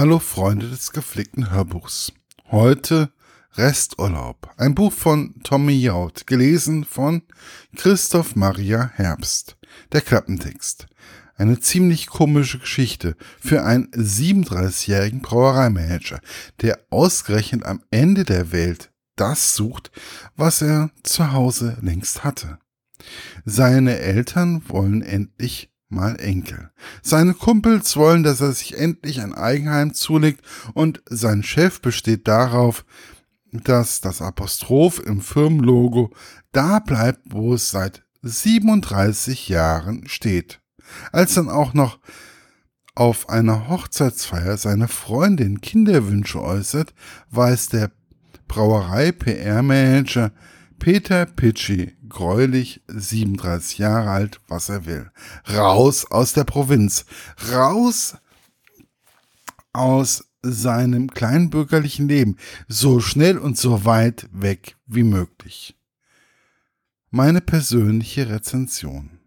Hallo Freunde des gepflegten Hörbuchs. Heute Resturlaub. Ein Buch von Tommy Jaud, gelesen von Christoph Maria Herbst. Der Klappentext. Eine ziemlich komische Geschichte für einen 37-jährigen Brauereimanager, der ausgerechnet am Ende der Welt das sucht, was er zu Hause längst hatte. Seine Eltern wollen endlich mal Enkel. Seine Kumpels wollen, dass er sich endlich ein Eigenheim zulegt und sein Chef besteht darauf, dass das Apostroph im Firmenlogo da bleibt, wo es seit 37 Jahren steht. Als dann auch noch auf einer Hochzeitsfeier seine Freundin Kinderwünsche äußert, weiß der Brauerei-PR-Manager Peter Pitschi, gräulich 37 Jahre alt, was er will. Raus aus der Provinz. Raus aus seinem kleinbürgerlichen Leben. So schnell und so weit weg wie möglich. Meine persönliche Rezension.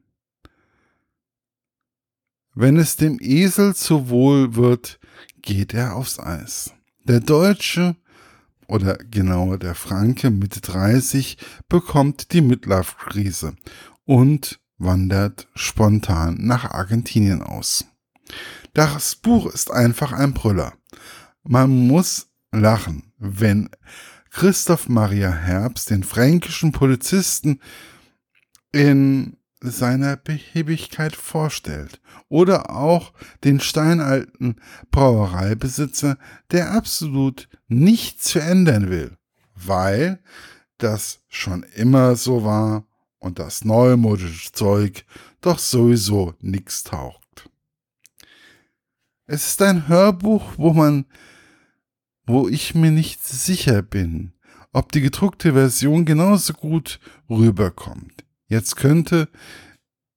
Wenn es dem Esel zu wohl wird, geht er aufs Eis. Der Deutsche oder genauer der Franke Mitte 30 bekommt die Midlife-Krise und wandert spontan nach Argentinien aus. Das Buch ist einfach ein Brüller. Man muss lachen, wenn Christoph Maria Herbst den fränkischen Polizisten in seiner Behebigkeit vorstellt. Oder auch den steinalten Brauereibesitzer, der absolut nichts verändern will, weil das schon immer so war und das neumodische Zeug doch sowieso nichts taugt. Es ist ein Hörbuch, wo man, wo ich mir nicht sicher bin, ob die gedruckte Version genauso gut rüberkommt. Jetzt könnte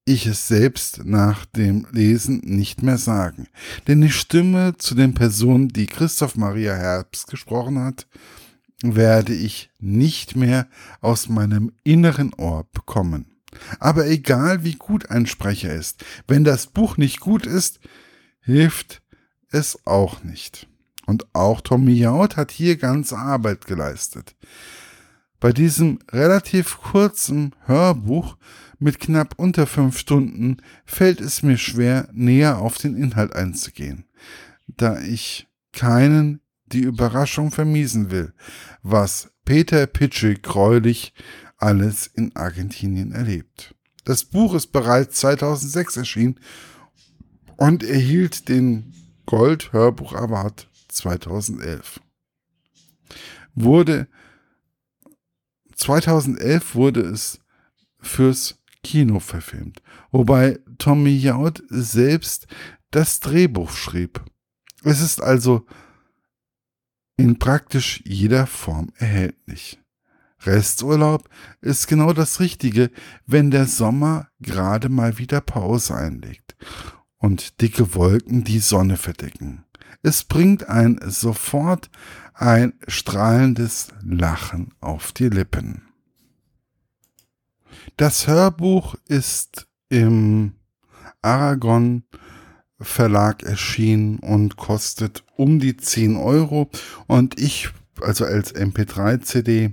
ich es selbst nach dem Lesen nicht mehr sagen. Denn die Stimme zu den Personen, die Christoph Maria Herbst gesprochen hat, werde ich nicht mehr aus meinem inneren Ohr bekommen. Aber egal wie gut ein Sprecher ist, wenn das Buch nicht gut ist, hilft es auch nicht. Und auch Tommy Jaud hat hier ganze Arbeit geleistet. Bei diesem relativ kurzen Hörbuch mit knapp unter fünf Stunden fällt es mir schwer, näher auf den Inhalt einzugehen, da ich keinen die Überraschung vermiesen will, was Peter Pitsche gräulich alles in Argentinien erlebt. Das Buch ist bereits 2006 erschienen und erhielt den Gold Hörbuch Award 2011. Wurde 2011 wurde es fürs Kino verfilmt, wobei Tommy Jaud selbst das Drehbuch schrieb. Es ist also in praktisch jeder Form erhältlich. Resturlaub ist genau das Richtige, wenn der Sommer gerade mal wieder Pause einlegt und dicke Wolken die Sonne verdecken. Es bringt ein sofort ein strahlendes Lachen auf die Lippen. Das Hörbuch ist im Aragon Verlag erschienen und kostet um die 10 Euro und ich, also als MP3-CD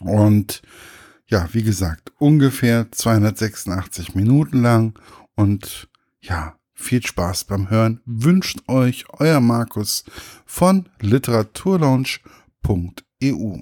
und ja, wie gesagt, ungefähr 286 Minuten lang und ja, viel Spaß beim Hören wünscht euch euer Markus von literaturlaunch.eu.